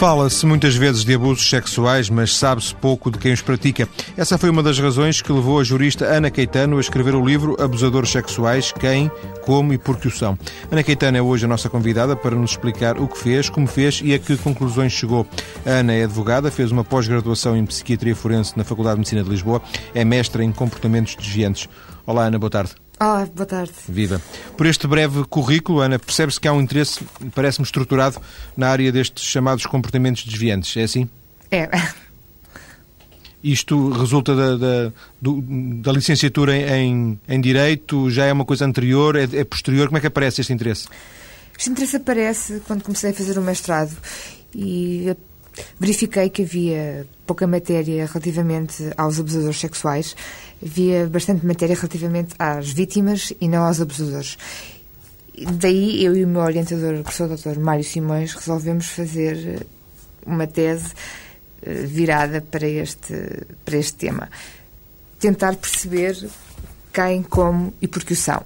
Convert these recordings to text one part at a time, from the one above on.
Fala-se muitas vezes de abusos sexuais, mas sabe-se pouco de quem os pratica. Essa foi uma das razões que levou a jurista Ana Caetano a escrever o livro Abusadores Sexuais: Quem, Como e Por que o São. Ana Caetano é hoje a nossa convidada para nos explicar o que fez, como fez e a que conclusões chegou. A Ana é advogada, fez uma pós-graduação em Psiquiatria Forense na Faculdade de Medicina de Lisboa, é mestra em comportamentos desviantes. Olá, Ana, boa tarde. Olá, boa tarde. Viva. Por este breve currículo, Ana, percebe-se que há um interesse, parece-me estruturado, na área destes chamados comportamentos desviantes. É assim? É. Isto resulta da, da, do, da licenciatura em, em, Direito? Já é uma coisa anterior? É, é, posterior? Como é que aparece este interesse? Este interesse aparece quando comecei a fazer o mestrado e verifiquei que havia pouca matéria relativamente aos abusadores sexuais havia bastante matéria relativamente às vítimas e não aos abusadores. Daí eu e o meu orientador, o professor Dr. Mário Simões, resolvemos fazer eh, uma tese eh, virada para este, para este tema. Tentar perceber quem, como e por que o são.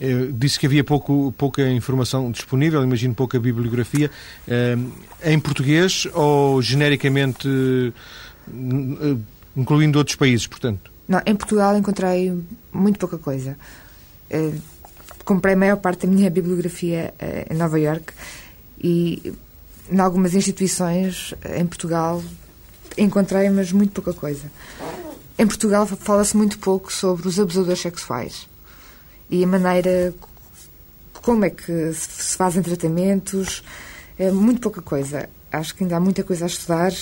Eu disse que havia pouco, pouca informação disponível, imagino pouca bibliografia. Eh, em português ou genericamente incluindo outros países, portanto? Não, em Portugal encontrei muito pouca coisa. Comprei a maior parte da minha bibliografia em Nova York e em algumas instituições em Portugal encontrei, mas muito pouca coisa. Em Portugal fala-se muito pouco sobre os abusadores sexuais e a maneira como é que se fazem tratamentos, é muito pouca coisa. Acho que ainda há muita coisa a estudar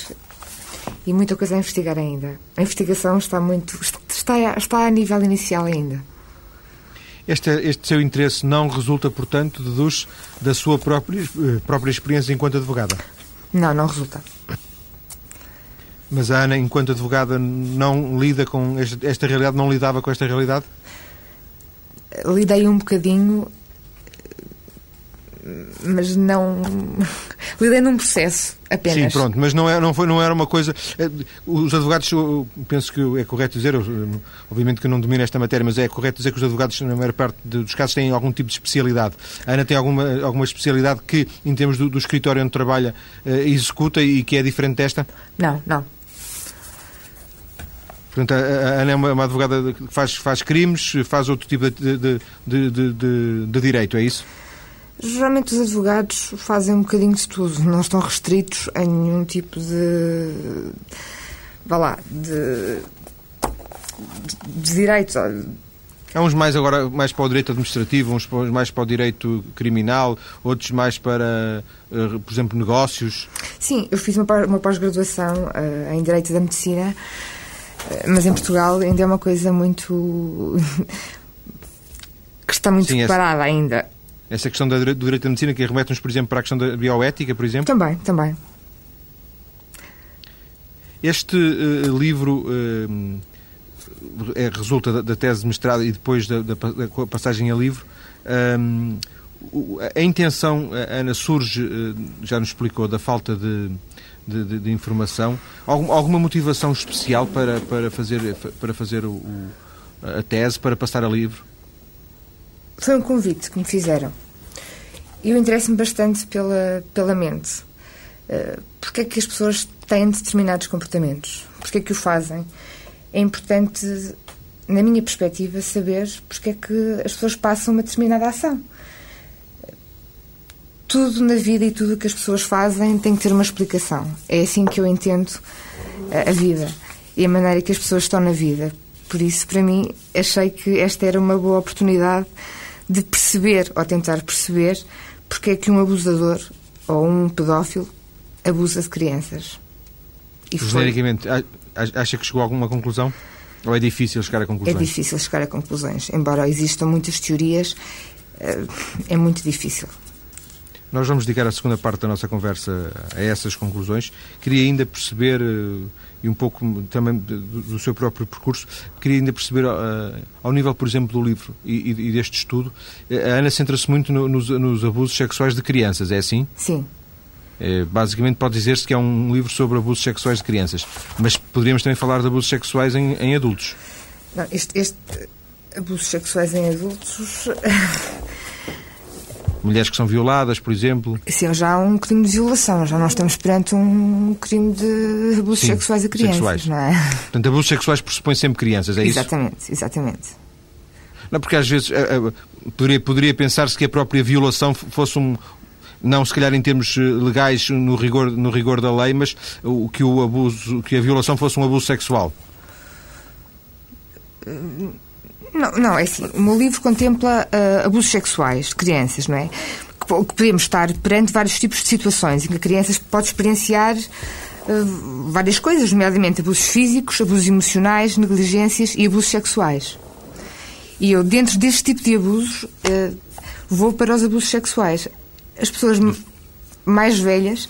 e muita coisa a investigar ainda. A investigação está muito está, está a nível inicial ainda. Este, este seu interesse não resulta, portanto, deduz da sua própria, eh, própria experiência enquanto advogada? Não, não resulta. Mas a Ana, enquanto advogada, não lida com esta, esta realidade, não lidava com esta realidade? Lidei um bocadinho mas não. lidei num processo apenas. Sim, pronto, mas não, é, não, foi, não era uma coisa. Eh, os advogados, penso que é correto dizer, obviamente que eu não domino esta matéria, mas é correto dizer que os advogados, na maior parte dos casos, têm algum tipo de especialidade. A Ana tem alguma, alguma especialidade que, em termos do, do escritório onde trabalha, eh, executa e que é diferente desta? Não, não. Portanto, a Ana é uma, uma, advogada que faz, faz crimes, faz outro tipo de, de, de, de, direito, é isso? Geralmente os advogados fazem um bocadinho de tudo, não estão restritos a nenhum tipo de. vá lá, de. de, direitos. Há uns mais agora mais para o direito administrativo, uns mais para o direito criminal, outros mais para, eh, por exemplo, negócios. Sim, eu fiz uma pós-graduação uh, em Direito da Medicina, mas em Portugal ainda é uma coisa muito. que está muito Sim, separada essa... ainda. Essa questão do direito da medicina que remete-nos, por exemplo, para a questão da bioética, por exemplo? Também, também. Este uh, livro uh, é, resulta da, da, tese de mestrado e depois da, da, da passagem a livro. Um, a intenção, Ana, surge, já nos explicou, da falta de, de, de informação. Algum, alguma motivação especial para, para fazer, para fazer o, a tese, para passar a livro? Foi um convite que me fizeram. Eu interesso-me bastante pela, pela mente. Uh, porque é que as pessoas têm determinados comportamentos? Porque é que o fazem? É importante, na minha perspectiva, saber porque é que as pessoas passam uma determinada ação. Tudo na vida e tudo o que as pessoas fazem tem que ter uma explicação. É assim que eu entendo a, a vida e a maneira que as pessoas estão na vida. Por isso, para mim, achei que esta era uma boa oportunidade de perceber ou tentar perceber porque é que um abusador ou um pedófilo abusa de crianças. E Genericamente, acha que chegou a alguma conclusão? Ou é difícil chegar a conclusões? É difícil chegar a conclusões. Embora existam muitas teorias, eh, é muito difícil. Nós vamos dedicar a segunda parte da nossa conversa a essas conclusões. Queria ainda perceber eh, e um pouco também do, seu próprio percurso, queria ainda perceber, uh, ao nível, por exemplo, do livro e, e deste estudo, a Ana centra-se muito no, nos, nos, abusos sexuais de crianças, é assim? Sim. Basicamente pode dizer-se que é um livro sobre abusos sexuais de crianças, mas poderíamos também falar de abusos sexuais em, em adultos. Não, este, este abusos sexuais em adultos mulheres que são violadas, por exemplo. Sim, já há um crime de violação, já não estamos perante um crime de abusos Sim, sexuais a crianças, sexuais. não é? Portanto, abusos sexuais pressupõem sempre crianças, é exatamente, isso? Exatamente, exatamente. Não, porque às vezes uh, uh, poderia, poderia pensar-se que a própria violação fosse um, não se calhar em termos legais no rigor, no rigor da lei, mas o que o abuso, que a violação fosse um abuso sexual. Não, não, é assim. O meu livro contempla uh, abusos sexuais de crianças, não é? Que, que, podemos estar perante vários tipos de situações em que a criança pode experienciar uh, várias coisas, nomeadamente abusos físicos, abusos emocionais, negligências e abusos sexuais. E eu, dentro deste tipo de abusos, uh, vou para os abusos sexuais. As pessoas mais velhas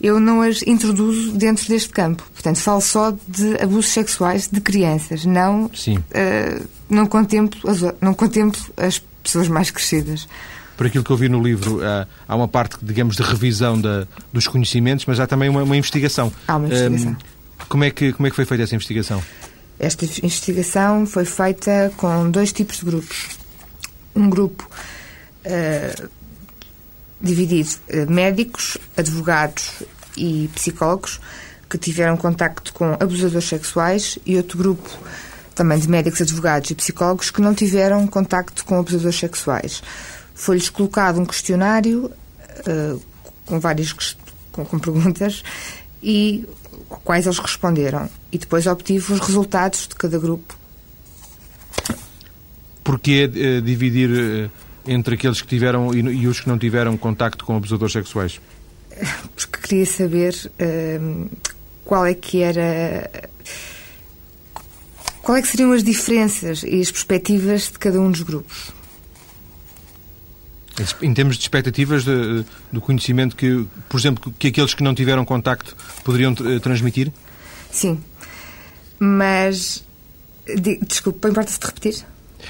eu não as introduzo dentro deste campo. Portanto, falo só de abusos sexuais de crianças, não, uh, não, contemplo as, não contemplo as pessoas mais crescidas. Por aquilo que eu vi no livro, uh, há uma parte, digamos, de revisão da, dos conhecimentos, mas há também uma, uma investigação. Há uma investigação. Uh, como, é que, como é que foi feita essa investigação? Esta investigação foi feita com dois tipos de grupos. Um grupo dividido médicos, advogados e psicólogos que tiveram contacto com abusadores sexuais e outro grupo também de médicos, advogados e psicólogos que não tiveram contacto com abusadores sexuais. Foi-lhes colocado um questionário uh, com várias com, com perguntas e quais eles responderam. E depois obtive os resultados de cada grupo. Porquê uh, dividir uh, entre aqueles que tiveram e, e, os que não tiveram contacto com abusadores sexuais? Porque queria saber uh, qual é que era. Qual é que seriam as diferenças e as perspectivas de cada um dos grupos? Em termos de expectativas de, do conhecimento que, por exemplo, que aqueles que não tiveram contacto poderiam transmitir? Sim. Mas. Desculpe, importa-se de repetir?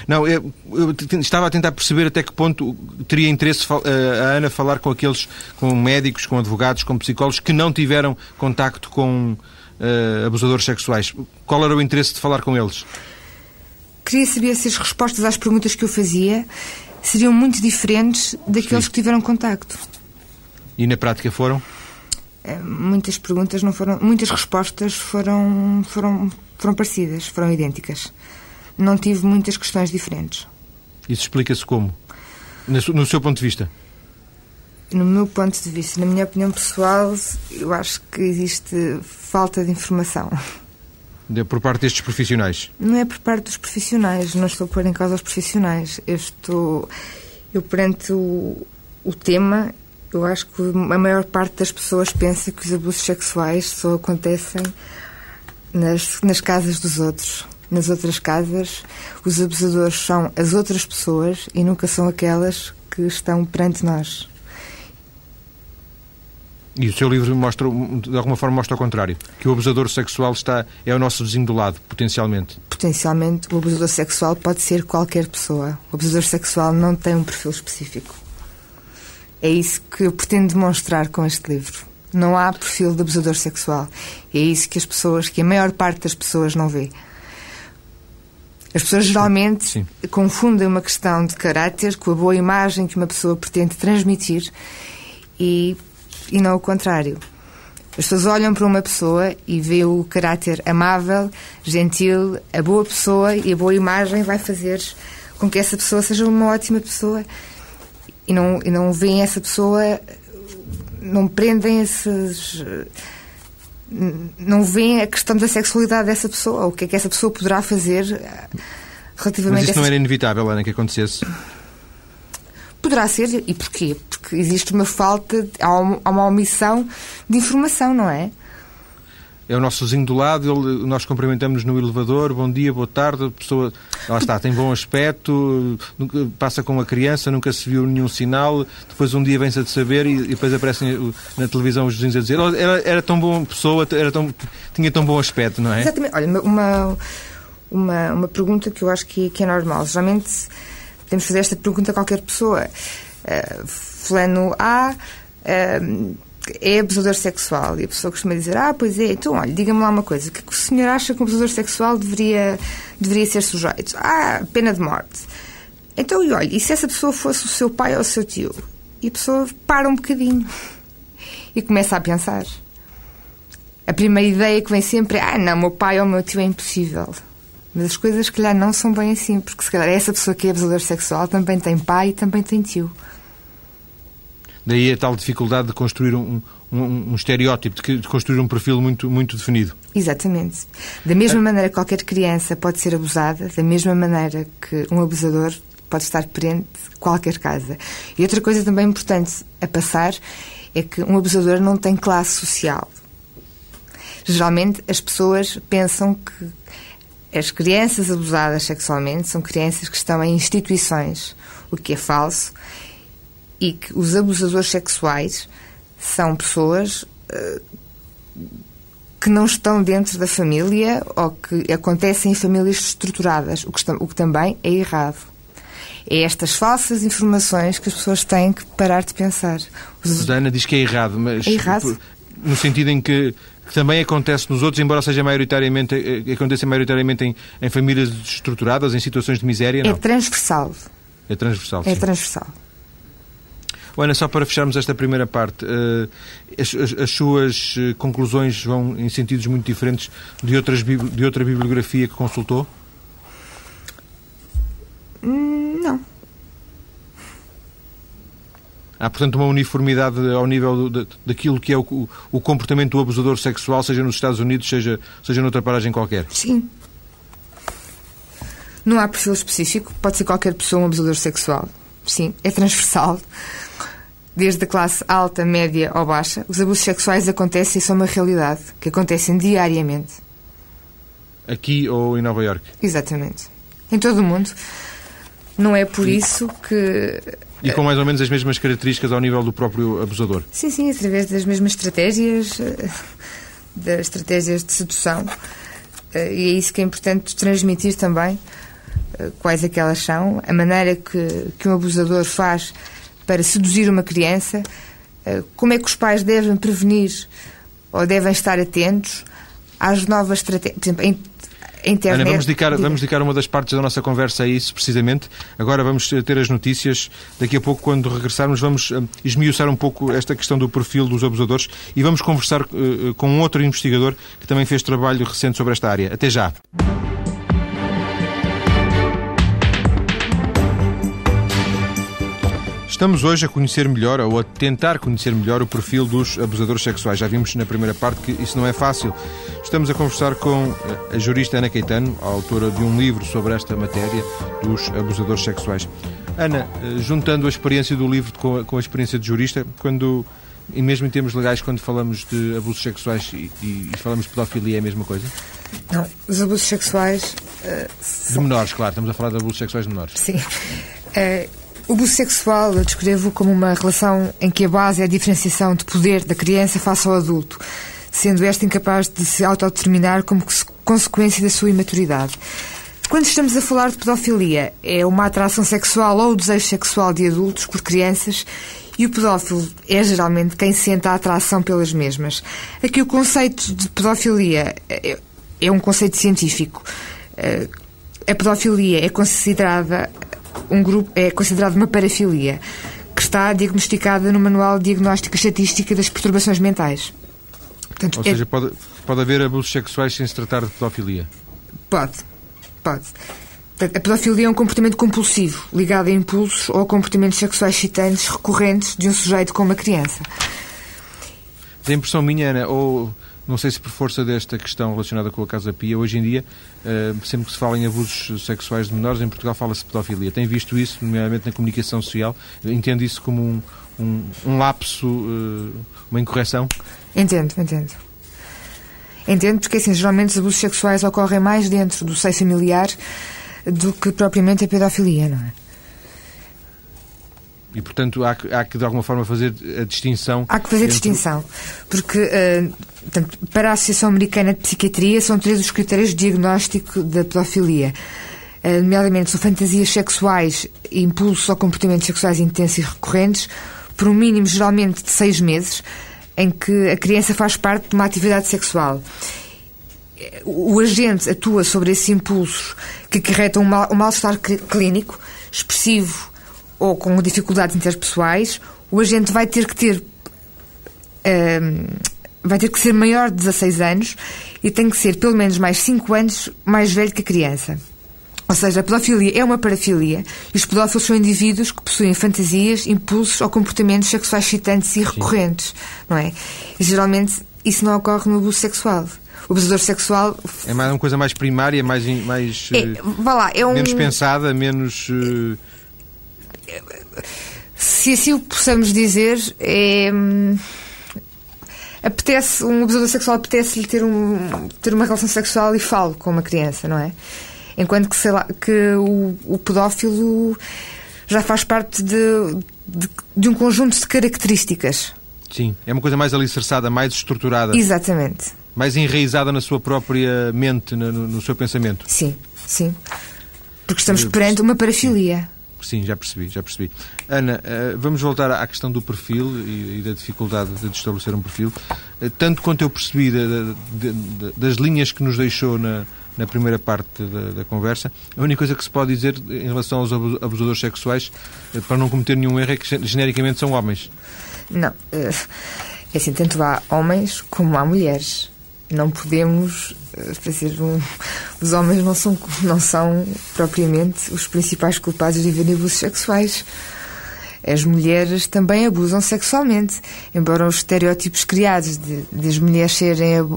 Não, eu, eu, estava a tentar perceber até que ponto teria interesse eh, a Ana falar com aqueles, com médicos, com advogados, com psicólogos que não tiveram contacto com uh, abusadores sexuais. Qual era o interesse de falar com eles? Queria saber se as respostas às perguntas que eu fazia seriam muito diferentes daqueles Sim. que tiveram contacto. E na prática foram? Eh, muitas perguntas não foram, muitas respostas foram, foram, foram parecidas, foram idênticas não tive muitas questões diferentes. Isso explica-se como? No seu ponto de vista? No meu ponto de vista, na minha opinião pessoal, eu acho que existe falta de informação. De, por parte destes profissionais? Não é por parte dos profissionais, não estou a pôr em causa os profissionais. Eu estou. Eu, perante o, o tema, eu acho que a maior parte das pessoas pensa que os abusos sexuais só acontecem nas, nas casas dos outros nas outras casas, os abusadores são as outras pessoas e nunca são aquelas que estão perante nós. E o seu livro mostra, de alguma forma, mostra o contrário. Que o abusador sexual está, é o nosso vizinho do lado, potencialmente. Potencialmente, o abusador sexual pode ser qualquer pessoa. O abusador sexual não tem um perfil específico. É isso que eu pretendo demonstrar com este livro. Não há perfil de abusador sexual. É isso que as pessoas, que a maior parte das pessoas não vê. As pessoas geralmente Sim. confundem uma questão de caráter com a boa imagem que uma pessoa pretende transmitir e, e não o contrário. As pessoas olham para uma pessoa e vê o caráter amável, gentil, a boa pessoa e a boa imagem vai fazer com que essa pessoa seja uma ótima pessoa e não, e não veem essa pessoa, não prendem esses não veem a questão da sexualidade dessa pessoa, o que é que essa pessoa poderá fazer eh, relativamente Mas isso não era inevitável, Ana, que acontecesse? Poderá ser, e porquê? Porque existe uma falta, há uma omissão de informação, não é? É o nosso vizinho do lado, ele, nós cumprimentamos no elevador, bom dia, boa tarde, a pessoa, lá está, tem bom aspecto, nunca, passa com uma criança, nunca se viu nenhum sinal, depois um dia vem-se a saber e, e, depois aparecem na televisão os vizinhos a dizer era, era tão boa pessoa, era tão, tinha tão bom aspecto, não é? Exatamente. Olha, uma, uma, uma pergunta que eu acho que, que é normal. Geralmente podemos fazer esta pergunta a qualquer pessoa. Uh, fulano A... Uh, é abusador sexual. E a pessoa costuma dizer, ah, pois é, então, olha, diga-me lá uma coisa, o que, é que o senhor acha que um abusador sexual deveria, deveria ser sujeito? Ah, pena de morte. Então, e olha, e se essa pessoa fosse o seu pai ou o seu tio? e a pessoa para um bocadinho e começa a pensar. A primeira ideia que vem sempre é: ah, não, meu pai ou meu tio é impossível. Mas as coisas, se calhar, não são bem assim, porque se calhar essa pessoa que é abusador sexual também tem pai e também tem tio. Daí a tal dificuldade de construir um, um, um estereótipo, de, construir um perfil muito, muito definido. Exatamente. Da mesma é. maneira que qualquer criança pode ser abusada, da mesma maneira que um abusador pode estar presente em qualquer casa. E outra coisa também importante a passar é que um abusador não tem classe social. Geralmente as pessoas pensam que as crianças abusadas sexualmente são crianças que estão em instituições, o que é falso, e que os abusadores sexuais são pessoas uh, que não estão dentro da família ou que acontecem em famílias estruturadas, o que, o que também é errado. É estas falsas informações que as pessoas têm que parar de pensar. Os... A Ana diz que é errado, mas é errado? no sentido em que que também acontece nos outros, embora seja maioritariamente, eh, aconteça maioritariamente em, em famílias estruturadas, em situações de miséria, não? É transversal. É transversal, É sim. transversal. Ana, só para fecharmos esta primeira parte, eh, as, as, as, suas eh, conclusões vão em sentidos muito diferentes de, outras, de outra bibliografia que consultou? Hum, não. Há, portanto, uma uniformidade ao nível do, daquilo que é o, o, comportamento do abusador sexual, seja nos Estados Unidos, seja, seja noutra paragem qualquer? Sim. Não há perfil específico, pode ser qualquer pessoa um abusador sexual. Sim, é transversal. Desde a classe alta, média ou baixa, os abusos sexuais acontecem e são uma realidade, que acontecem diariamente. Aqui ou em Nova Iorque? Exatamente. Em todo o mundo. Não é por isso que e com mais ou menos as mesmas características ao nível do próprio abusador? Sim, sim, através das mesmas estratégias, eh, das estratégias de sedução. Eh, e é isso que é importante transmitir também, eh, quais aquelas são, a maneira que, que um abusador faz para seduzir uma criança, como é que os pais devem prevenir ou devem estar atentos às novas estratégias. Internet. Ana, vamos dedicar, vamos dedicar uma das partes da nossa conversa a isso, precisamente. Agora vamos ter as notícias. Daqui a pouco, quando regressarmos, vamos uh, esmiuçar um pouco esta questão do perfil dos abusadores e vamos conversar uh, com um outro investigador que também fez trabalho recente sobre esta área. Até já. Estamos hoje a conhecer melhor, ou a tentar conhecer melhor, o perfil dos abusadores sexuais. Já vimos na primeira parte que isso não é fácil. Estamos a conversar com eh, a jurista Ana Caetano, autora de um livro sobre esta matéria dos abusadores sexuais. Ana, eh, juntando a experiência do livro com a, com a experiência de jurista, quando e mesmo em termos legais, quando falamos de abusos sexuais e, e, falamos de pedofilia, é a mesma coisa? Não, os abusos sexuais. Uh, são... De menores, claro, estamos a falar de abusos sexuais de menores. Sim. Uh, o abuso sexual eu descrevo como uma relação em que a base é a diferenciação de poder da criança face ao adulto, sendo esta incapaz de se autodeterminar como consequência da sua imaturidade. Quando estamos a falar de pedofilia, é uma atração sexual ou o desejo sexual de adultos por crianças e o pedófilo é geralmente quem sente a atração pelas mesmas. Aqui o conceito de pedofilia é, é um conceito científico. Eh, a pedofilia é considerada um grupo é considerado uma parafilia, que está diagnosticada no Manual de Diagnóstica Estatística das Perturbações Mentais. Portanto, Ou seja, é... pode, pode haver abusos sexuais sem se tratar de pedofilia? Pode, pode. A pedofilia é um comportamento compulsivo, ligado a impulsos ou a comportamentos sexuais excitantes recorrentes de um sujeito com uma criança. Tem impressão minha, Ana, ou não sei se por força desta questão relacionada com a Casa Pia, hoje em dia, eh, sempre que se fala em abusos sexuais de menores, em Portugal fala-se pedofilia. Tem visto isso, nomeadamente na comunicação social? Entende isso como um, um, um lapso, eh, uma incorreção? Entendo, entendo. Entendo porque, assim, geralmente os abusos sexuais ocorrem mais dentro do seio familiar do que propriamente a pedofilia, não é? E, portanto, há que, há que de alguma forma fazer a distinção. Há que fazer entre... distinção. Porque, uh, portanto, para a Associação Americana de Psiquiatria, são três os critérios de diagnóstico da pedofilia. Uh, nomeadamente, são fantasias sexuais, impulsos ou comportamentos sexuais intensos e recorrentes, por um mínimo, geralmente, de seis meses, em que a criança faz parte de uma atividade sexual. O agente atua sobre esses impulsos que acarretam um mal-estar clínico expressivo ou com dificuldades interpessoais, o agente vai ter que ter ehm, vai ter que ser maior de 16 anos e tem que ser pelo menos mais 5 anos mais velho que a criança. Ou seja, a pedofilia é uma parafilia e os pedófilos são indivíduos que possuem fantasias, impulsos ou comportamentos sexuais excitantes e recorrentes, Sim. não é? E geralmente isso não ocorre no abuso sexual. O abusador sexual. É mais uma coisa mais primária, mais. mais é, eh, vá lá, é um... Menos pensada, menos. Uh... Se assim o possamos dizer, é hum, apetece, um abusador sexual apetece-lhe ter, um, ter uma relação sexual e falo com uma criança, não é? Enquanto que, sei lá, que o, o pedófilo já faz parte de, de, de, um conjunto de características. Sim, é uma coisa mais alicerçada, mais estruturada. Exatamente. Mais enraizada na sua própria mente, no, no seu pensamento. Sim, sim. Porque estamos perante uma parafilia. Sim, já percebi, já percebi. Ana, eh, vamos voltar à questão do perfil e da dificuldade de estabelecer um perfil. Eh, tanto quanto eu percebi das linhas que nos deixou na, na primeira parte da, da, conversa, a única coisa que se pode dizer em relação aos abusadores sexuais, eh, para não cometer nenhum erro, é que genericamente são homens. Não. É assim, tanto há homens como há mulheres não podemos dizer, um, os homens não são, não são propriamente os principais culpados de abusos sexuais. As mulheres também abusam sexualmente, embora os estereótipos criados de, de as mulheres serem,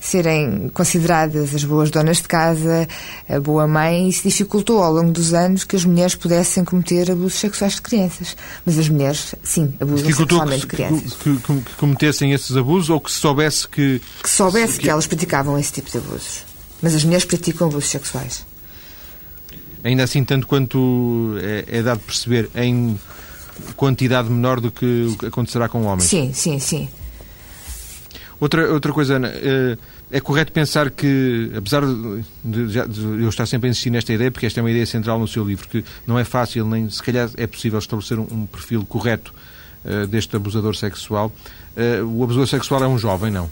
serem consideradas as boas donas de casa, a boa mãe, isso dificultou ao longo dos anos que as mulheres pudessem cometer abusos sexuais de crianças. Mas as mulheres, sim, abusam sexualmente de crianças. Que, que, que, cometessem esses abusos ou que se soubesse que. Que soubesse que... que elas praticavam esse tipo de abusos. Mas as mulheres praticam abusos sexuais. Ainda assim, tanto quanto é, é dado perceber em quantidade menor do que acontecerá com homens. Sim, sim, sim. Outra, outra coisa, Ana, eh, é correto pensar que, apesar de, eu estar sempre a insistir nesta ideia, porque esta é uma ideia central no seu livro, que não é fácil, nem se calhar é possível estabelecer um, perfil correto uh, deste abusador sexual. Uh, o abusador sexual é um jovem, não?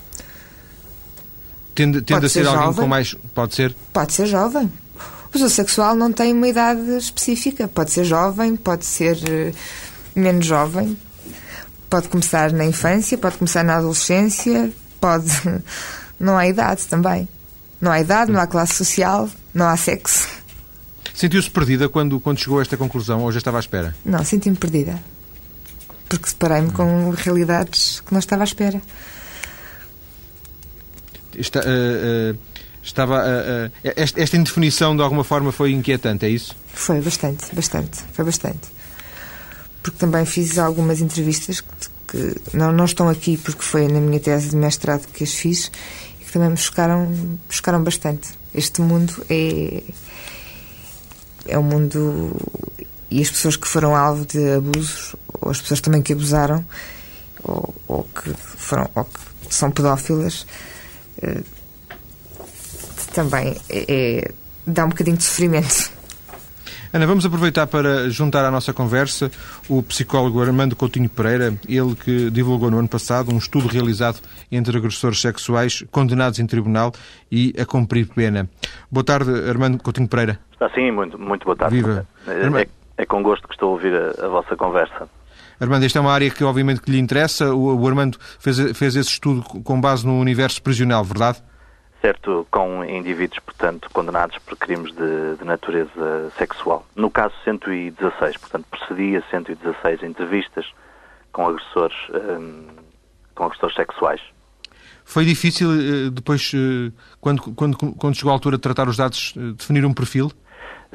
Tende, tende a ser, ser alguém com mais. Pode ser? Pode ser jovem. O abusador sexual não tem uma idade específica. Pode ser jovem, pode ser menos jovem. Pode começar na infância, pode começar na adolescência, pode. Não há idade também. Não há idade, não há classe social, não há sexo. Sentiu-se perdida quando, quando chegou a esta conclusão ou já estava à espera? Não, senti-me perdida. Porque separei-me com realidades que não estava à espera. Está, uh, uh, estava, uh, esta, esta indefinição de alguma forma foi inquietante, é isso? Foi bastante, bastante, foi bastante porque também fiz algumas entrevistas que, que não, não estão aqui porque foi na minha tese de mestrado que as fiz e que também me chocaram, chocaram bastante. Este mundo é, é um mundo. E as pessoas que foram alvo de abusos, ou as pessoas também que abusaram, ou, ou que, foram, ou que são pedófilas, eh, também é, é, dá um bocadinho de sofrimento. Ana, vamos aproveitar para juntar à nossa conversa o psicólogo Armando Coutinho Pereira, ele que divulgou no ano passado um estudo realizado entre agressores sexuais condenados em tribunal e a cumprir pena. Boa tarde, Armando Coutinho Pereira. Está sim, muito, muito boa tarde. Viva. É, é, é com gosto que estou a ouvir a, a vossa conversa. Armando, esta é uma área que obviamente que lhe interessa. O, o Armando fez, fez esse estudo com base no universo prisional, verdade? Certo, com indivíduos, portanto, condenados por crimes de, de, natureza sexual. No caso 116, portanto, procedia 116 entrevistas com agressores, um, com agressores sexuais. Foi difícil eh, depois, eh, quando, quando, quando chegou a altura de tratar os dados, eh, definir um perfil?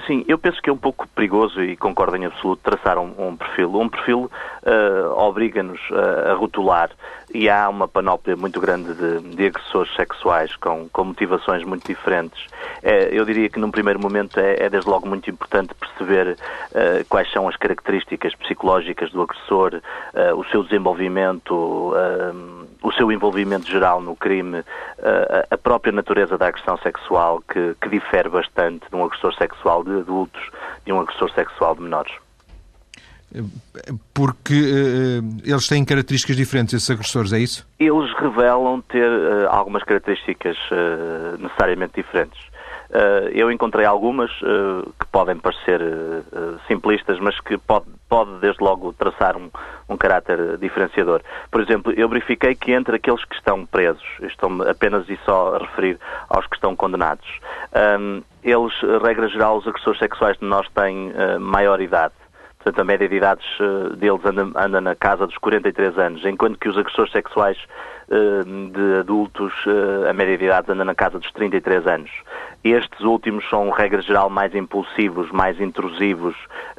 Sim, eu penso que é um pouco perigoso e concordo em absoluto traçar um, um perfil. Um perfil uh, obriga-nos a, a rotular e há uma panóplia muito grande de, de agressores sexuais com, com, motivações muito diferentes. É, eu diria que num primeiro momento é, é desde logo muito importante perceber uh, quais são as características psicológicas do agressor, uh, o seu desenvolvimento, uh, o seu envolvimento geral no crime, a própria natureza da agressão sexual que, que difere bastante de um agressor sexual de adultos de um agressor sexual de menores porque uh, eles têm características diferentes, esses agressores, é isso? Eles revelam ter uh, algumas características uh, necessariamente diferentes. Eu encontrei algumas que podem parecer simplistas, mas que pode, pode desde logo traçar um, um caráter diferenciador. Por exemplo, eu verifiquei que entre aqueles que estão presos, estou apenas e só a referir aos que estão condenados, um, eles, regra geral, os agressores sexuais de nós têm maior idade. Portanto, a média de idades uh, deles anda, anda, na casa dos 43 anos, enquanto que os agressores sexuais uh, de adultos, a média de idades anda na casa dos 33 anos. Estes últimos são, regra geral, mais impulsivos, mais intrusivos,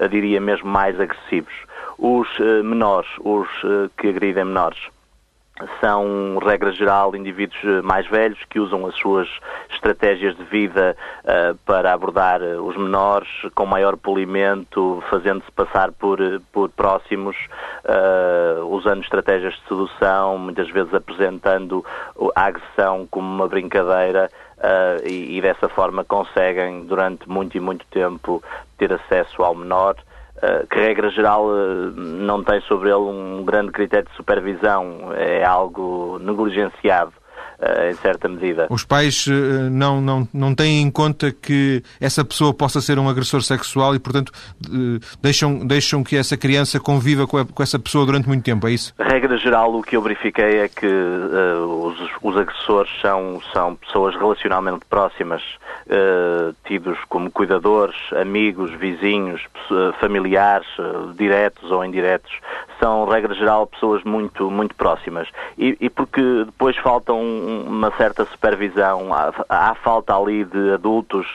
diria mesmo mais agressivos. Os menores, os que agridem menores, são, regra geral, indivíduos eh, mais velhos que usam as suas estratégias de vida uh, para abordar eh, os menores com maior polimento, fazendo-se passar por, por próximos, uh, usando estratégias de sedução, muitas vezes apresentando a agressão como uma brincadeira. Uh, e, e dessa forma conseguem, durante muito e muito tempo, ter acesso ao menor que regra geral eh, não tem sobre ele um grande critério de supervisão, é algo negligenciado. eh, em certa medida. Os pais não, não, não têm em conta que essa pessoa possa ser um agressor sexual e, portanto, deixam, deixam que essa criança conviva com, a, com essa pessoa durante muito tempo, é isso? Regra geral, o que eu verifiquei é que uh, os, os agressores são, são pessoas relacionalmente próximas uh, tidos como cuidadores, amigos, vizinhos, familiares, uh, diretos ou indiretos, são, regra geral, pessoas muito, muito próximas. E, e porque depois falta um, uma certa supervisão, há, há falta ali de adultos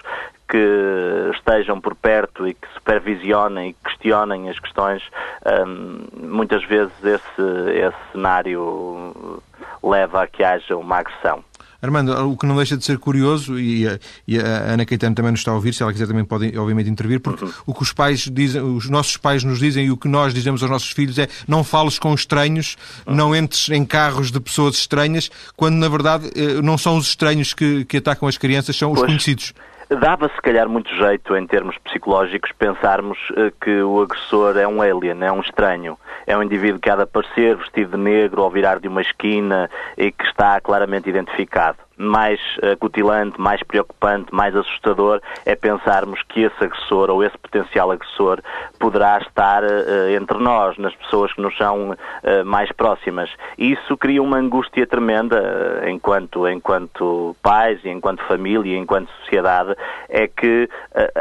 que estejam por perto e que supervisionem e questionem as questões, um, muitas vezes esse, esse cenário leva a que haja uma agressão. Armando, o que não deixa de ser curioso, e a, e a Ana Caetano também nos está a ouvir, se ela quiser também pode, obviamente, intervir, porque uhum. o que os pais dizem, os nossos pais nos dizem e o que nós dizemos aos nossos filhos é não fales com estranhos, uhum. não entres em carros de pessoas estranhas, quando na verdade eh, não são os estranhos que, que atacam as crianças, são os pois. conhecidos. Dava se calhar muito jeito, em termos psicológicos, pensarmos uh, que o agressor é um alien, é um estranho. É um indivíduo que há de aparecer vestido de negro ao virar de uma esquina e que está claramente identificado mais acutilante, mais preocupante, mais assustador é pensarmos que esse agressor ou esse potencial agressor poderá estar uh, entre nós, nas pessoas que nos são uh, mais próximas. E isso cria uma angústia tremenda uh, enquanto, enquanto pais e enquanto família, enquanto sociedade, é que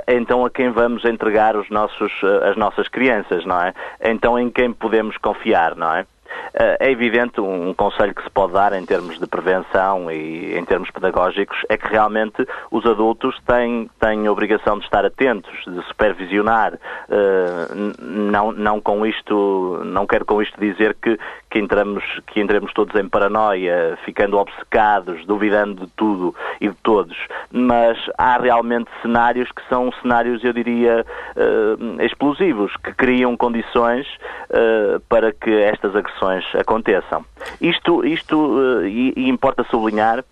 então a quem vamos entregar os nossos, as nossas crianças, não é? Então em quem podemos confiar, não é? Eh, é evidente um conselho que se pode dar em termos de prevenção e em termos pedagógicos é que realmente os adultos têm, têm a obrigação de estar atentos, de supervisionar. Eh, não, não com isto, não quero com isto dizer que, que, entramos, que entremos todos em paranoia, ficando obcecados, duvidando de tudo e de todos, mas há realmente cenários que são cenários, eu diria, uh, explosivos, que criam condições para que estas agressões aconteçam. Isto, isto uh, e, e importa sublinhar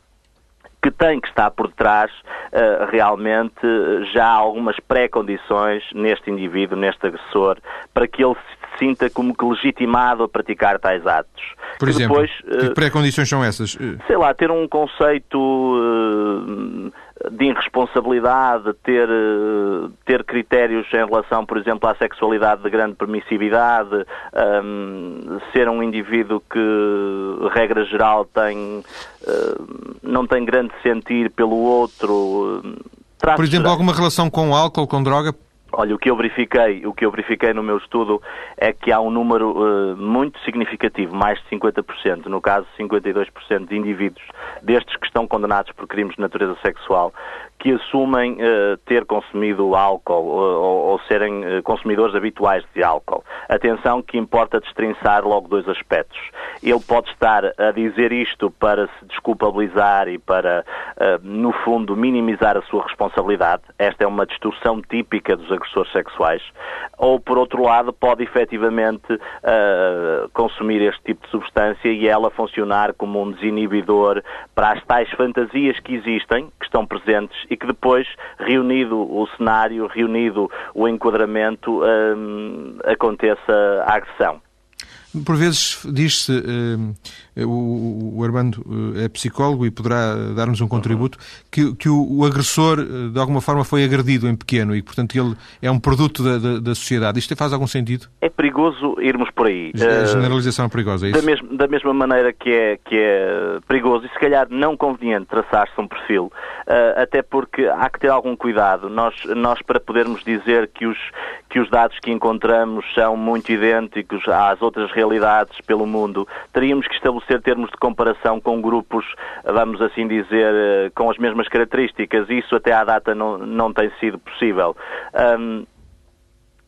que tem que estar por detrás uh, realmente já algumas pré-condições neste indivíduo, neste agressor, para que ele se sinta como que legitimado a praticar tais atos. Por que exemplo, depois, que pré-condições são essas? Sei lá, ter um conceito uh, de irresponsabilidade, ter, eh, ter critérios em relação, por exemplo, à sexualidade de grande permissividade, um, ser um indivíduo que, regra geral, tem, uh, não tem grande sentir pelo outro. Por exemplo, alguma relação com álcool, com droga? Olha, o que eu verifiquei, o que eu verifiquei no meu estudo é que há um número uh, muito significativo, mais de 50%, no caso 52% de indivíduos destes que estão condenados por crimes de natureza sexual, que assumem uh, ter consumido álcool uh, ou, ou, serem uh, consumidores habituais de álcool. Atenção que importa destrinçar logo dois aspectos. Ele pode estar a dizer isto para se desculpabilizar e para, no fundo, minimizar a sua responsabilidade. Esta é uma distorção típica dos agressores sexuais. Ou, por outro lado, pode efetivamente consumir este tipo de substância e ela funcionar como um desinibidor para as tais fantasias que existem, que estão presentes e que depois, reunido o cenário, reunido o enquadramento, hum, aconteça a agressão. Por vezes diz-se, hum, o, o Armando é psicólogo e poderá dar-nos um contributo, que, que o, o, agressor, de alguma forma, foi agredido em pequeno e, portanto, ele é um produto da, da, da sociedade. Isto faz algum sentido? É perigoso irmos por aí. A generalização é perigosa, é isso? Da, mes da mesma maneira que é, que é perigoso e, se calhar, não conveniente traçar-se um perfil, até porque há que ter algum cuidado. Nós, nós para podermos dizer que os, que os dados que encontramos são muito idênticos às outras realidades pelo mundo, teríamos que estabelecer termos de comparação com grupos, vamos assim dizer, eh, com as mesmas características. Isso até à data não, não tem sido possível. Um,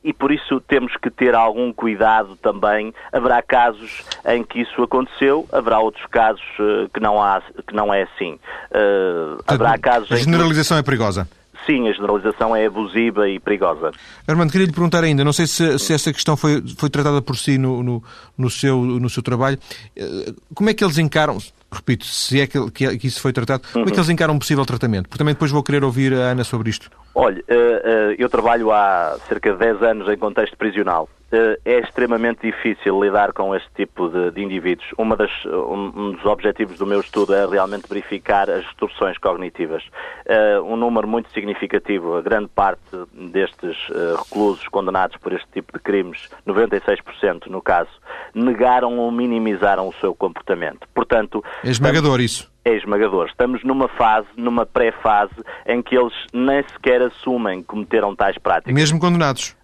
e por isso temos que ter algum cuidado também. Haverá casos em que isso aconteceu, haverá outros casos uh, que, não há, que não é assim. Uh, haverá casos a generalização que... é perigosa sim, a generalização é abusiva e perigosa. Armando, queria lhe perguntar ainda, não sei se, se essa questão foi, foi tratada por si no, no, no, seu, no seu trabalho, eh, como é que eles encaram, repito, se é que, que isso foi tratado, como é que uhum. eles encaram um possível tratamento? Porque também depois vou querer ouvir a Ana sobre isto. Olha, eh, eh, eu trabalho há cerca de 10 anos em contexto prisional é extremamente difícil lidar com este tipo de, de indivíduos. Das, um, um, dos objetivos do meu estudo é realmente verificar as distorções cognitivas. Uh, um número muito significativo, a grande parte destes uh, reclusos condenados por este tipo de crimes, 96% no caso, negaram ou minimizaram o seu comportamento. Portanto, é esmagador isso é esmagador. Estamos numa fase, numa pré-fase, em que eles nem sequer assumem que cometeram tais práticas. Mesmo condenados?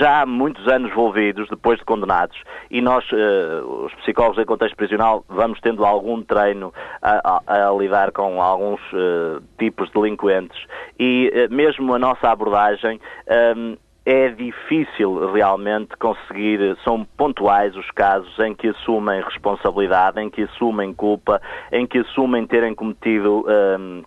Já há muitos anos envolvidos, depois de condenados, e nós, uh, os psicólogos em contexto prisional, vamos tendo algum treino a, a, a lidar com alguns uh, tipos de delinquentes, e uh, mesmo a nossa abordagem um, é difícil realmente conseguir, são pontuais os casos em que assumem responsabilidade, em que assumem culpa, em que assumem terem cometido. Um,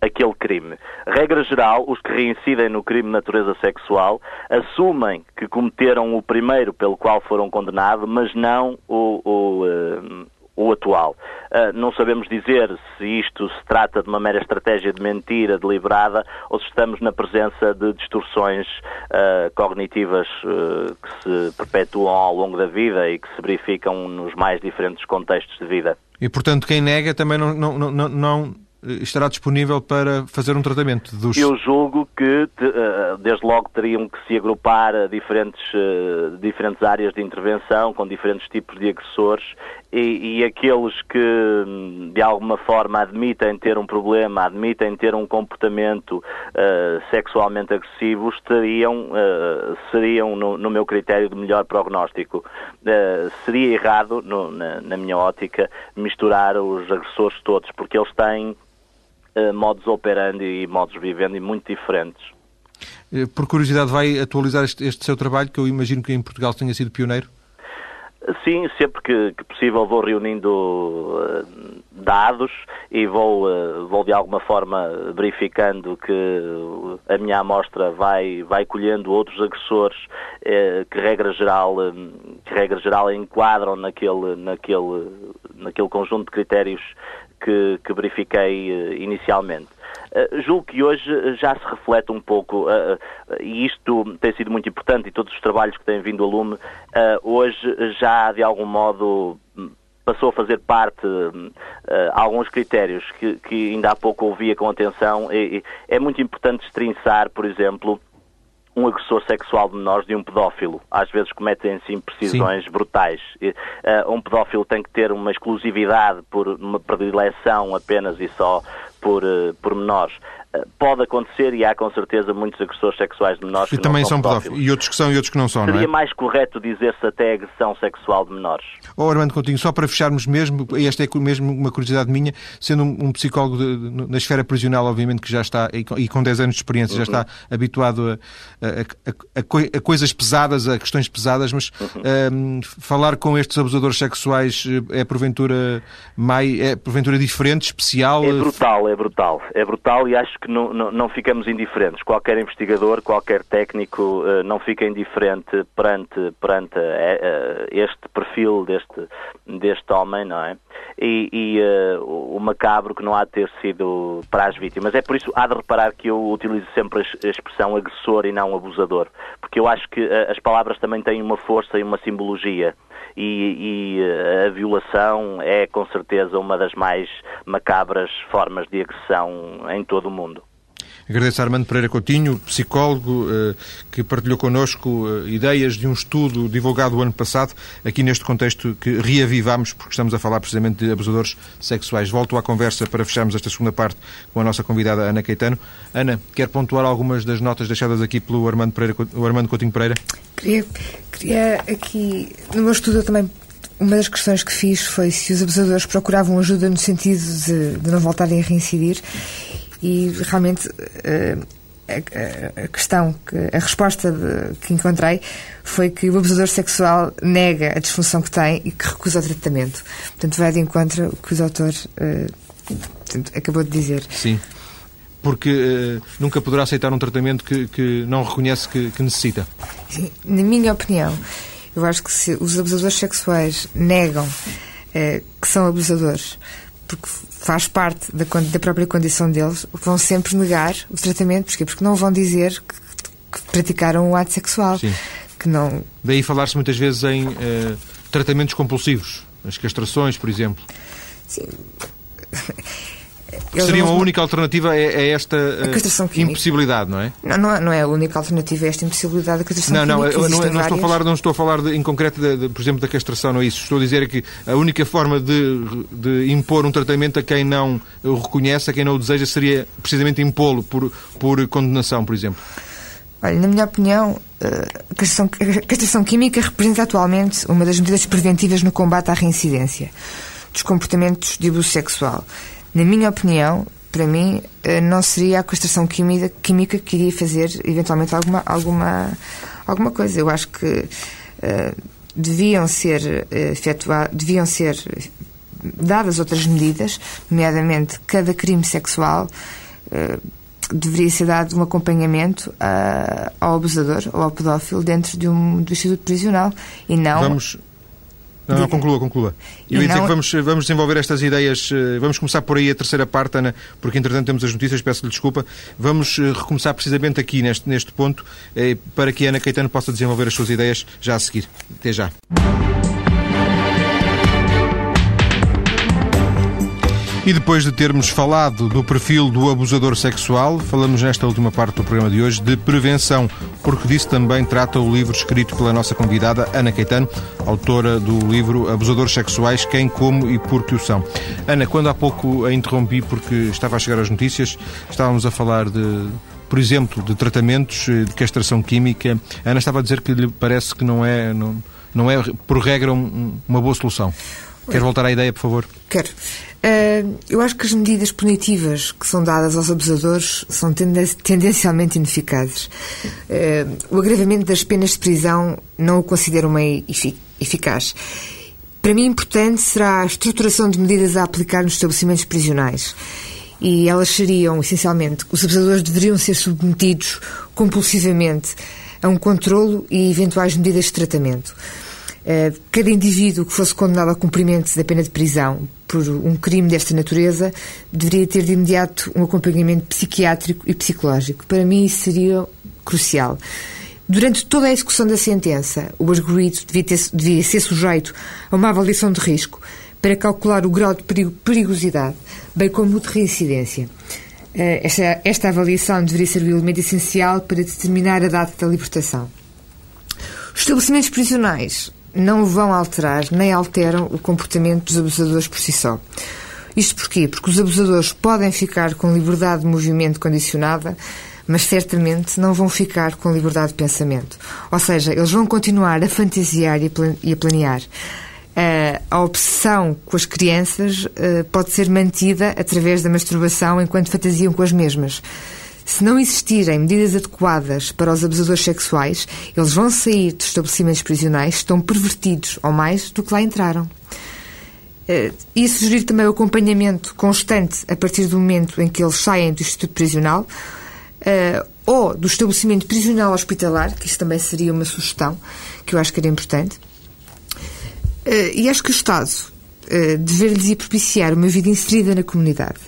aquele crime. Regra geral, os que reincidem no crime de natureza sexual assumem que cometeram o primeiro pelo qual foram condenados, mas não o, o, uh, o atual. Uh, não sabemos dizer se isto se trata de uma mera estratégia de mentira deliberada ou se estamos na presença de distorções uh, cognitivas uh, que se perpetuam ao longo da vida e que se verificam nos mais diferentes contextos de vida. E, portanto, quem nega também não, não, não, não estará disponível para fazer um tratamento dos... Eu julgo que, eh, desde logo, teriam que se agrupar diferentes, eh, diferentes áreas de intervenção, com diferentes tipos de agressores, e, e, aqueles que, de alguma forma, admitem ter um problema, admitem ter um comportamento uh, sexualmente agressivo, estariam, uh, seriam, no, no, meu critério, de melhor prognóstico. Uh, seria errado, no, na, na minha ótica, misturar os agressores todos, porque eles têm uh, modus operandi e modos vivendi muito diferentes. Eh, por curiosidade, vai atualizar este, este, seu trabalho, que eu imagino que em Portugal tenha sido pioneiro? Sim, sempre que, que possível vou reunindo uh, dados e vou, uh, vou de alguma forma verificando que a minha amostra vai, vai colhendo outros agressores uh, que regra geral, que regra geral enquadram naquele, naquele, naquele conjunto de critérios que, que verifiquei uh, inicialmente. Uh, julgo que hoje já se reflete um pouco, uh, e isto tem sido muito importante, e todos os trabalhos que têm vindo a lume, hoje já de algum modo passou a fazer parte uh, alguns critérios que, que, ainda há pouco ouvia com atenção. E, e é muito importante destrinçar, por exemplo, um agressor sexual de menores de um pedófilo. Às vezes cometem-se imprecisões Sim. brutais. Uh, um pedófilo tem que ter uma exclusividade por uma predileção apenas e só por, uh, por menores. Eh, pode acontecer e há com certeza muitos agressores sexuais de menores que também são pedófilos. E outros que são e outros que não são, Seria não é? mais correto dizer-se até agressão sexual de menores. Oh, Armando Continho, só para fecharmos mesmo, esta é mesmo uma curiosidade minha, sendo um, psicólogo de, na esfera prisional, obviamente que já está, e com, e com 10 anos de experiência, uhum. já está habituado a, a, a, a, coisas pesadas, a questões pesadas, mas uhum. um, falar com estes abusadores sexuais eh, é porventura, mai, é porventura diferente, especial? É brutal, é brutal. É brutal e acho que não, não, não ficamos indiferentes. Qualquer investigador, qualquer técnico uh, não fica indiferente perante, perante uh, este perfil deste, deste homem, não é? e, e uh, o macabro que não há de ter sido para as vítimas. É por isso há de reparar que eu utilizo sempre a expressão agressor e não abusador, porque eu acho que as palavras também têm uma força e uma simbologia. E, e, a violação é com certeza uma das mais macabras formas de agressão em todo o mundo. Agradeço a Armando Pereira Coutinho, psicólogo, eh, que partilhou connosco eh, ideias de um estudo divulgado o ano passado, aqui neste contexto que reavivamos, porque estamos a falar precisamente de abusadores sexuais. Volto à conversa para fecharmos esta segunda parte com a nossa convidada Ana Caetano. Ana, quer pontuar algumas das notas deixadas aqui pelo Armando, Pereira, Armando Coutinho Pereira? Queria, queria aqui, no meu estudo também uma das questões que fiz foi se os abusadores procuravam ajuda no sentido de, de não voltarem a reincidir e realmente eh, a, a, questão, que, a resposta de, que encontrei foi que o abusador sexual nega a disfunção que tem e que recusa o tratamento. Portanto, vai de encontro o que o doutor uh, acabou de dizer. Sim. Porque uh, nunca poderá aceitar um tratamento que, que não reconhece que, que necessita. Sim, na minha opinião, eu acho que se os abusadores sexuais negam uh, que são abusadores, porque faz parte da, da, própria condição deles, vão sempre negar o tratamento. Porquê? Porque não vão dizer que, que praticaram um ato sexual. Sim. Que não... Daí falar-se muitas vezes em uh, tratamentos compulsivos, as castrações, por exemplo. Sim. Seria uma única alternativa a, esta uh, impossibilidade, não é? Não, não é, não é a única alternativa a esta impossibilidade da castração não, química. Não, não, não estou a falar, não estou a falar de, em concreto, de, de, por exemplo, da castração, não é isso. Estou a dizer que a única forma de, de impor um tratamento a quem não o reconhece, a quem não o deseja, seria precisamente impô-lo por, por condenação, por exemplo. Olha, na minha opinião, eh, a castração, a castração química representa atualmente uma das medidas preventivas no combate à reincidência dos comportamentos de abuso sexual na minha opinião, para mim, eh, não seria a castração química, química que iria fazer eventualmente alguma, alguma, alguma coisa. Eu acho que uh, deviam ser uh, efetuadas, deviam ser dadas outras medidas, nomeadamente cada crime sexual uh, deveria ser dado um acompanhamento ao abusador ou ao pedófilo dentro de um do instituto prisional e não Vamos não, não, conclua, conclua. Eu ia dizer que vamos, vamos desenvolver estas ideias, eh, vamos começar por aí a terceira parte, Ana, porque entretanto temos as notícias, peço-lhe desculpa. Vamos eh, recomeçar precisamente aqui neste, neste ponto, eh, para que a Ana Caetano possa desenvolver as suas ideias já a seguir. Até já. E depois de termos falado do perfil do abusador sexual, falamos nesta última parte do programa de hoje de prevenção, porque disso também trata o livro escrito pela nossa convidada Ana Caetano, autora do livro Abusadores Sexuais, Quem, Como e Por que o São. Ana, quando há pouco a interrompi porque estava a chegar às notícias, estávamos a falar de por exemplo, de tratamentos de castração química. A Ana estava a dizer que lhe parece que não é, não, não é por regra, um, uma boa solução. Quer voltar à ideia, por favor? Quero. Uh, eu acho que as medidas punitivas que são dadas aos abusadores são tendencialmente ineficazes. Uh, o agravamento das penas de prisão não o considero uma eficaz. Para mim, importante será a estruturação de medidas a aplicar nos estabelecimentos prisionais. E elas seriam, essencialmente, os abusadores deveriam ser submetidos compulsivamente a um controlo e eventuais medidas de tratamento. Eh, cada indivíduo que fosse condenado ao cumprimento da pena de prisão por um crime desta natureza deveria ter de imediato um acompanhamento psiquiátrico e psicológico. Para mim, isso seria crucial. Durante toda a execução da sentença, o arguído devia, ter, devia ser sujeito a uma avaliação de risco para calcular o grau de perigosidade, bem como o de reincidência. Eh, esta, esta avaliação deveria ser o elemento essencial para determinar a data da libertação. Os estabelecimentos prisionais não vão alterar nem alteram o comportamento dos abusadores por si só. Isto porquê? Porque os abusadores podem ficar com liberdade de movimento condicionada, mas certamente não vão ficar com liberdade de pensamento. Ou seja, eles vão continuar a fantasiar e a planear. A obsessão com as crianças eh, pode ser mantida através da masturbação enquanto fantasiam com as mesmas. Se não existirem medidas adequadas para os abusadores sexuais, eles vão sair dos estabelecimentos prisionais, estão pervertidos ou mais do que lá entraram. Eh, e sugerir também o acompanhamento constante a partir do momento em que eles saem do Instituto Prisional eh, ou do estabelecimento prisional hospitalar, que isso também seria uma sugestão que eu acho que era importante. Eh, e acho que o Estado ir propiciar uma vida inserida na comunidade,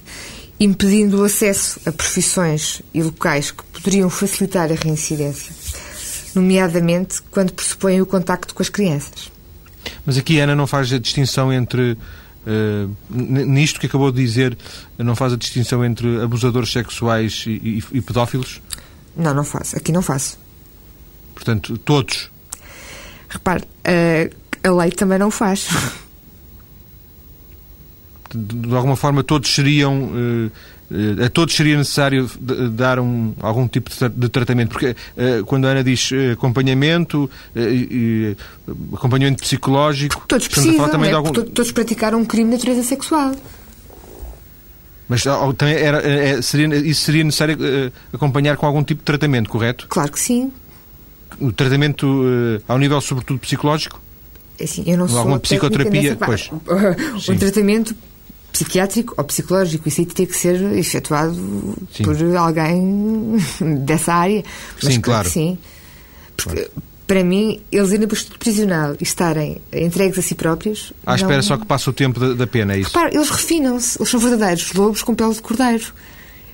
impedindo o acesso a profissões e locais que poderiam facilitar a reincidência, nomeadamente quando pressupõem o contacto com as crianças. Mas aqui Ana não faz a distinção entre Uh, nisto que acabou de dizer, não faz a distinção entre abusadores sexuais e, e, e pedófilos? Não, não faço. Aqui não faço. Portanto, todos? Repare, uh, a lei também não faz. De, alguma forma, todos seriam. Uh, a todos seria necessário dar um, algum tipo de tratamento, porque uh, quando a Ana diz acompanhamento, acompanhamento psicológico, todos precisam, também é, de algum... todos praticaram um crime de natureza sexual. Mas também era, seria, isso seria necessário acompanhar com algum tipo de tratamento, correto? Claro que sim. O tratamento ao nível, sobretudo, psicológico? É assim, eu não ou sou alguma psicoterapia? Pois. o tratamento psiquiátrico ou psicológico, isso aí teria que ser efetuado sim. por alguém dessa área. Mas sim, claro. sim. Porque, claro para mim, eles irem para o estudo prisional e estarem entregues a si próprios. À espera não... só que passe o tempo da, da pena, é isso? Repara, eles refinam-se. Eles são verdadeiros lobos com pele de cordeiro.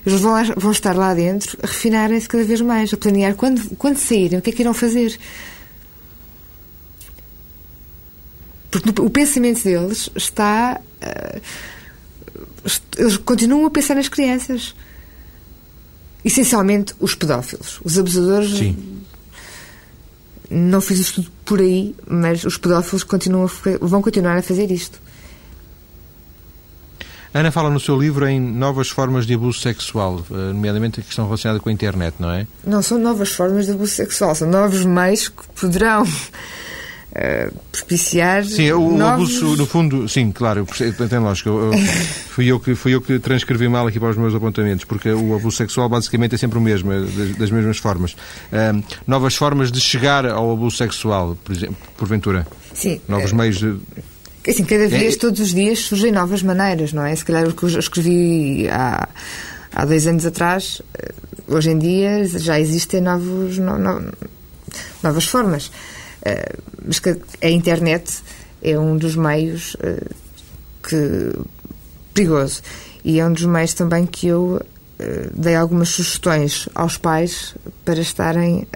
Eles vão, lá, vão estar lá dentro a refinarem-se cada vez mais, a planear quando, quando saírem, o que é que irão fazer. Porque o pensamento deles está. Uh, eles continuam a pensar nas crianças. Essencialmente os pedófilos. Os abusadores. Sim não fiz o estudo por aí, mas os pedófilos continuam vão continuar a fazer isto. Ana fala no seu livro em novas formas de abuso sexual, eh, nomeadamente a questão relacionada com a internet, não é? Não são novas formas de abuso sexual, são novos meios que poderão uh, propiciar. Sim, o, novos... abuso, no fundo, sim, claro, tem lógica. Eu, fui, eu que, fui eu que transcrevi mal aqui para os meus apontamentos, porque o abuso sexual basicamente é sempre o mesmo, é das, das mesmas formas. Uh, novas formas de chegar ao abuso sexual, por exemplo, porventura. Sim. Novos uh, meios de. Assim, cada vez, é... todos os dias, surgem novas maneiras, não é? Se calhar o que eu escrevi há, há dois anos atrás, hoje em dia já existem novos, no, no, novas formas. Eh, mas que a internet é um dos meios uh, que perigoso e é um dos meios também que eu uh, dei algumas sugestões aos pais para estarem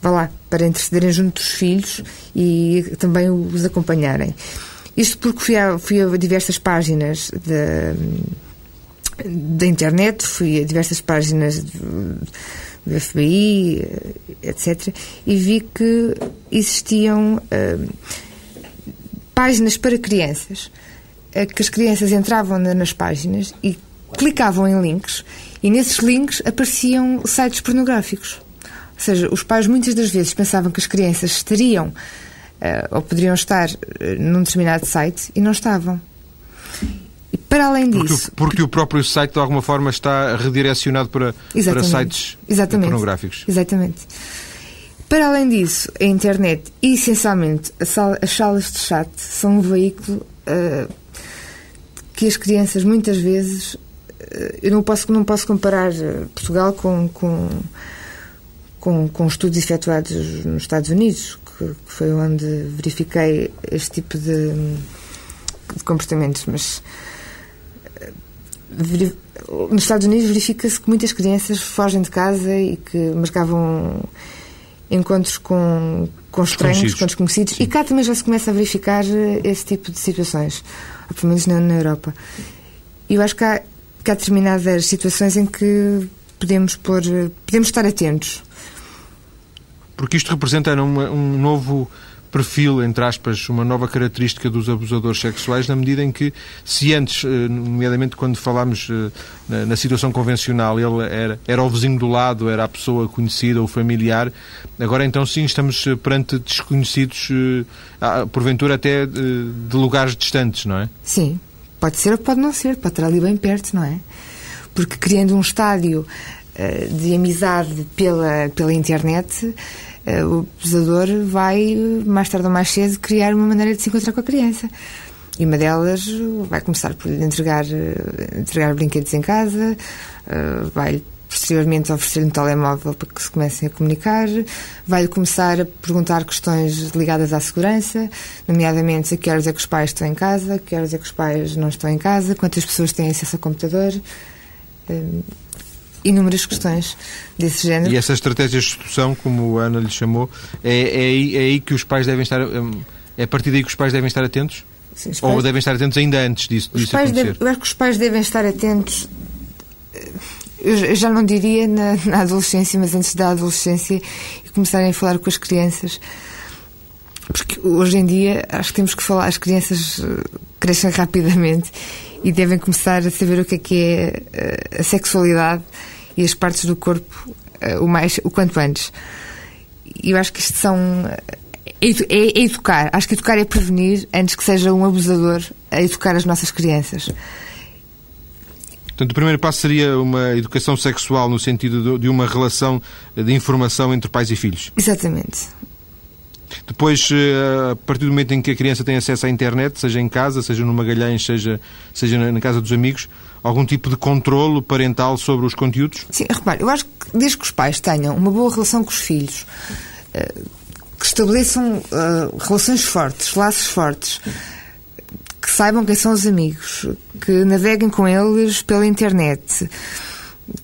vá lá, para intercederem junto dos filhos e também os acompanharem. Isto porque fui a, fui a diversas páginas da internet, fui a diversas páginas de, do FBI, etc., e vi que existiam uh, páginas para crianças, uh, que as crianças entravam na, nas páginas e clicavam em links, e nesses links apareciam sites pornográficos. Ou seja, os pais muitas das vezes pensavam que as crianças estariam uh, ou poderiam estar num determinado site e não estavam. Para além disso. Porque, porque o próprio site, de alguma forma, está redirecionado para, para sites Exatamente. pornográficos. Exatamente. Para além disso, a internet e, essencialmente, as salas de chat são um veículo uh, que as crianças, muitas vezes. Uh, eu não posso, não posso comparar eh, Portugal com, com, com, com estudos efetuados nos Estados Unidos, que, que foi onde verifiquei este tipo de, de comportamentos, mas nos Estados Unidos verifica-se que muitas crianças fogem de casa e que marcavam encontros com, com estranhos, com desconhecidos. Sim. E cá também já se começa a verificar eh, esse tipo de situações, ou pelo menos na, na Europa. E eu acho que há, que há determinadas situações em que podemos, pôr, eh, podemos estar atentos. Porque isto representa uma, um novo perfil, entre aspas, uma nova característica dos abusadores sexuais, na medida em que, se antes, eh, nomeadamente quando falámos eh, na situação convencional, ele era, era o vizinho do lado, era a pessoa conhecida, o familiar, agora então sim estamos eh, perante desconhecidos, porventura até de lugares distantes, não é? Sim, pode ser ou pode não ser, pode estar ali bem perto, não é? Porque criando um estádio de amizade pela, pela internet o pesador vai, mais tarde ou mais cedo, criar uma maneira de se encontrar com a criança. E uma delas vai começar por lhe entregar, eh, entregar brinquedos em casa, eh, vai posteriormente oferecer-lhe um telemóvel para que se comecem a comunicar, vai começar a perguntar questões ligadas à segurança, nomeadamente a que horas é que os pais estão em casa, a que horas é que os pais não estão em casa, quantas pessoas têm acesso ao computador. Inúmeras questões desse género. E essa estratégia de sedução, como a Ana lhe chamou, é, é, aí, é aí que os pais devem estar. É a partir daí que os pais devem estar atentos? Sim, pais, Ou devem estar atentos ainda antes disso, disso acontecer? Deve, eu acho que os pais devem estar atentos. Eu já não diria na, na adolescência, mas antes da adolescência e começarem a falar com as crianças. Porque hoje em dia acho que temos que falar, as crianças eh, crescem rapidamente e devem começar a saber o que é que é eh, a sexualidade e as partes do corpo eh, o, mais, o quanto antes. E eu acho que isto são. É, é, é, educar. Acho que educar é prevenir antes que seja um abusador a educar as nossas crianças. Portanto, o primeiro passo seria uma educação sexual no sentido de uma relação de informação entre pais e filhos. Exatamente. Depois, eh, a partir do momento em que a criança tem acesso à internet, seja em casa, seja no Magalhães, seja, seja na casa dos amigos, algum tipo de controlo parental sobre os conteúdos? Sim, repare, eu acho que desde que os pais tenham uma boa relação com os filhos, eh, que estabeleçam uh, relações fortes, laços fortes, que saibam quem são os amigos, que naveguem com eles pela internet,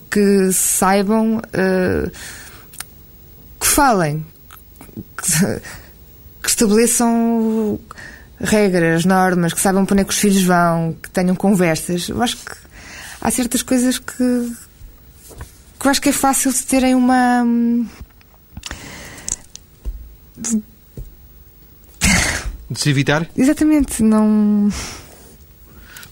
que saibam que falem, que, estabeleçam regras, normas, que saibam para onde é que os filhos vão, que tenham conversas. Eu acho que há certas coisas que, que eu acho que é fácil de terem uma. De, de se evitar? Exatamente, não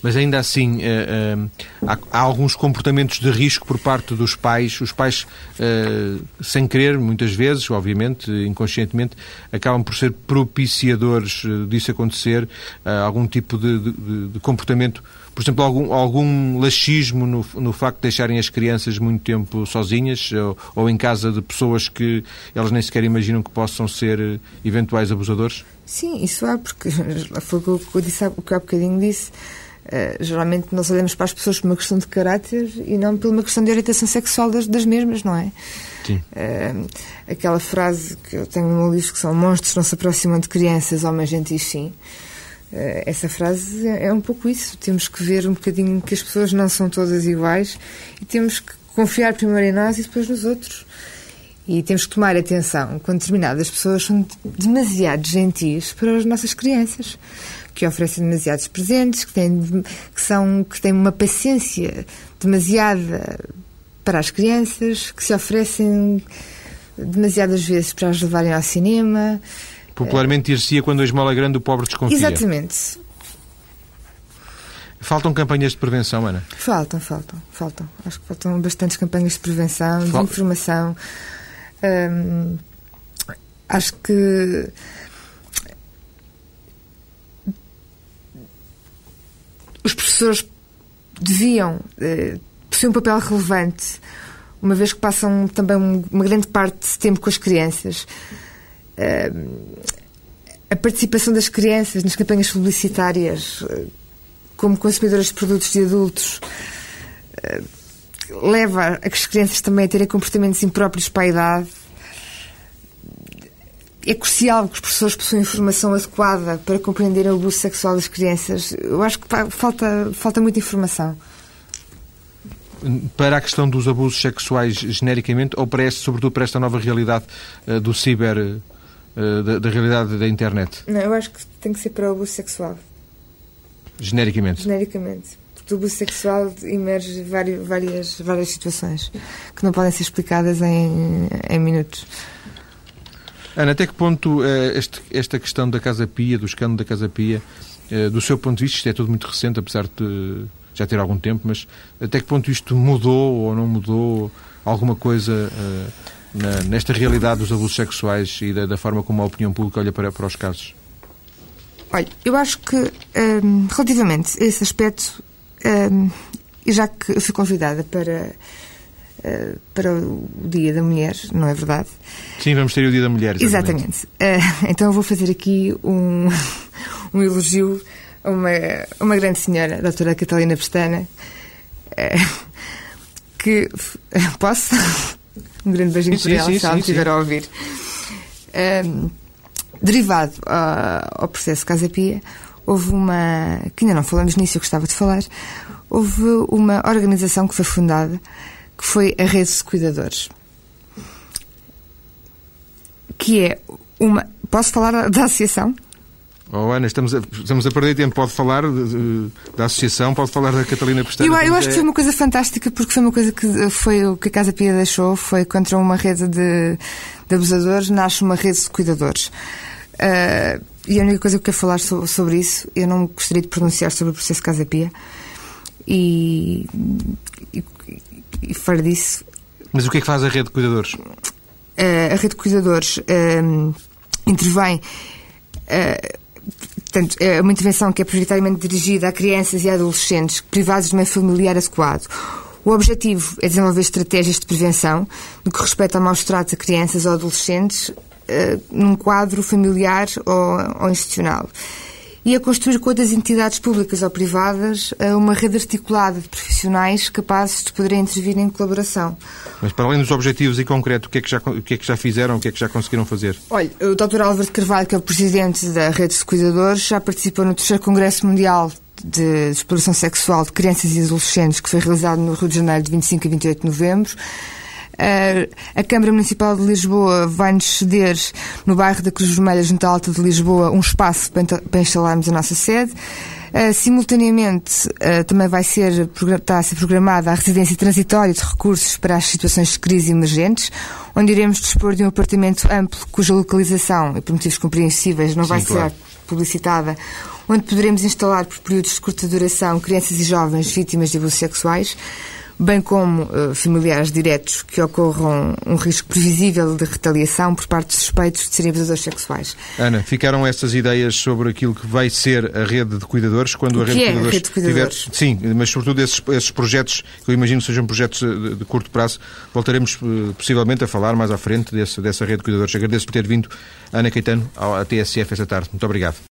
mas ainda assim uh, uh, há, há, alguns comportamentos de risco por parte dos pais. Os pais, uh, sem querer, muitas vezes, obviamente, inconscientemente, acabam por ser propiciadores disso acontecer, algum tipo de, de, de comportamento por exemplo, algum, algum laxismo no, no facto de deixarem as crianças muito tempo sozinhas ou, ou, em casa de pessoas que elas nem sequer imaginam que possam ser eventuais abusadores? Sim, isso há, porque foi o que eu disse, o que há bocadinho disse. Uh, geralmente nós olhamos para as pessoas por uma questão de caráter e não por uma questão de orientação sexual das, das mesmas, não é? Sim. Uh, aquela frase que eu tenho no livro que são monstros não se aproximam de crianças, homens gentis sim. Uh, essa frase é, é, um pouco isso. Temos que ver um bocadinho que as pessoas não são todas iguais e temos que confiar primeiro em nós e depois nos outros. E temos que tomar atenção quando determinadas pessoas são demasiado gentis para as nossas crianças que oferecem demasiados presentes, que têm, que são, que têm uma paciência demasiada para as crianças, que se oferecem demasiadas vezes para as levarem ao cinema. Popularmente dir-se-ia quando a esmola é grande o pobre desconfia. Exatamente. Faltam campanhas de prevenção, Ana? Faltam, faltam, faltam. Acho que faltam bastantes campanhas de prevenção, Fal... de informação. Hum, acho que os professores deviam eh, possuir um papel relevante, uma vez que passam também uma grande parte de tempo com as crianças. Eh, a participação das crianças nas campanhas publicitárias, eh, como consumidoras de produtos de adultos, eh, leva a que as crianças também a terem comportamentos impróprios para a idade é crucial que os professores possuam informação adequada para compreender o abuso sexual das crianças. Eu acho que falta, falta muita informação. Para a questão dos abusos sexuais genericamente, ou para este, sobretudo para esta nova realidade uh, do ciber, uh, da, da, realidade da internet? Não, eu acho que tem que ser para o abuso sexual. Genericamente? Genericamente. Porque do abuso sexual emerge várias, várias, várias situações que não podem ser explicadas em, em minutos. Ana, até que ponto uh, este, esta questão da Casa Pia, do escândalo da Casa Pia, uh, do seu ponto de vista, isto é tudo muito recente, apesar de já ter algum tempo, mas até que ponto isto mudou ou não mudou alguma coisa uh, na, nesta realidade dos abusos sexuais e da, da, forma como a opinião pública olha para, para os casos? Olha, eu acho que, um, ehm, relativamente a esse aspecto, um, ehm, já que eu fui convidada para uh, para o Dia da Mulher, não é verdade? Sim, vamos ter o Dia da Mulher. Exatamente. exatamente. Uh, então eu vou fazer aqui um, um elogio a uma, uma grande senhora, a doutora Catalina Pestana, uh, que. Posso? Um grande beijinho sim, para ela, sim, se ela estiver a ouvir. Um, derivado ah, ao processo Casa Pia, houve uma. que ainda não falamos nisso, eu gostava de falar. Houve uma organização que foi fundada, que foi a Rede de Cuidadores. Que é uma. Posso falar da associação? Oh, Ana, estamos a, estamos a perder tempo. Pode falar de- de- da associação, pode falar da Catalina Pestana. Eu, eu acho que é- foi uma coisa fantástica porque foi uma coisa que foi o que a Casa Pia deixou, foi contra uma rede de, de abusadores, nasce uma rede de cuidadores. Ah, e a única coisa que eu quero falar so- sobre isso, eu não gostaria de pronunciar sobre o processo Casa Pia. E, e, e fora disso, Mas o que é que faz a rede de cuidadores? eh, a rede de cuidadores eh, intervém. eh, portanto, é uma intervenção que é prioritariamente dirigida a crianças e adolescentes privados de meio familiar adequado. O objetivo é desenvolver estratégias de prevenção no que respeita ao maus tratos a crianças ou adolescentes eh, num quadro familiar ou, ou institucional. E a construir com outras entidades públicas ou privadas eh, uma rede articulada de profissionais capazes de poderem intervir em colaboração. Mas para além dos objetivos em concreto, o que é que já, o que é que já fizeram, o que é que já conseguiram fazer? Olha, o Dr. Álvaro de Carvalho, que é o presidente da Rede de Cuidadores, já participou no terceiro Congresso Mundial de Exploração Sexual de Crianças e Adolescentes, que foi realizado no Rio de Janeiro de 25 a 28 de novembro. A Câmara Municipal de Lisboa vai-nos ceder, no bairro da Cruz Vermelha, junto à Alta de Lisboa, um espaço para, instalarmos a nossa sede. Simultaneamente, também vai ser, está a ser programada a residência transitória de recursos para as situações de crise emergentes, onde iremos dispor de um apartamento amplo cuja localização, e por motivos compreensíveis, não vai claro. ser publicitada, onde poderemos instalar por períodos de curta duração crianças e jovens vítimas de abusos sexuais, bem como eh, familiares diretos que ocorram um risco previsível de retaliação por parte de suspeitos de serem abusadores sexuais. Ana, ficaram estas ideias sobre aquilo que vai ser a rede de cuidadores quando a rede é a cuidadores, rede de cuidadores? tiver. Sim, mas sobretudo esses, esses projetos, que eu imagino que sejam projetos eh, de, de curto prazo, voltaremos eh, possivelmente a falar mais à frente desse, dessa rede de cuidadores. Agradeço por ter vindo, Ana Caetano, à TSF esta tarde. Muito obrigado.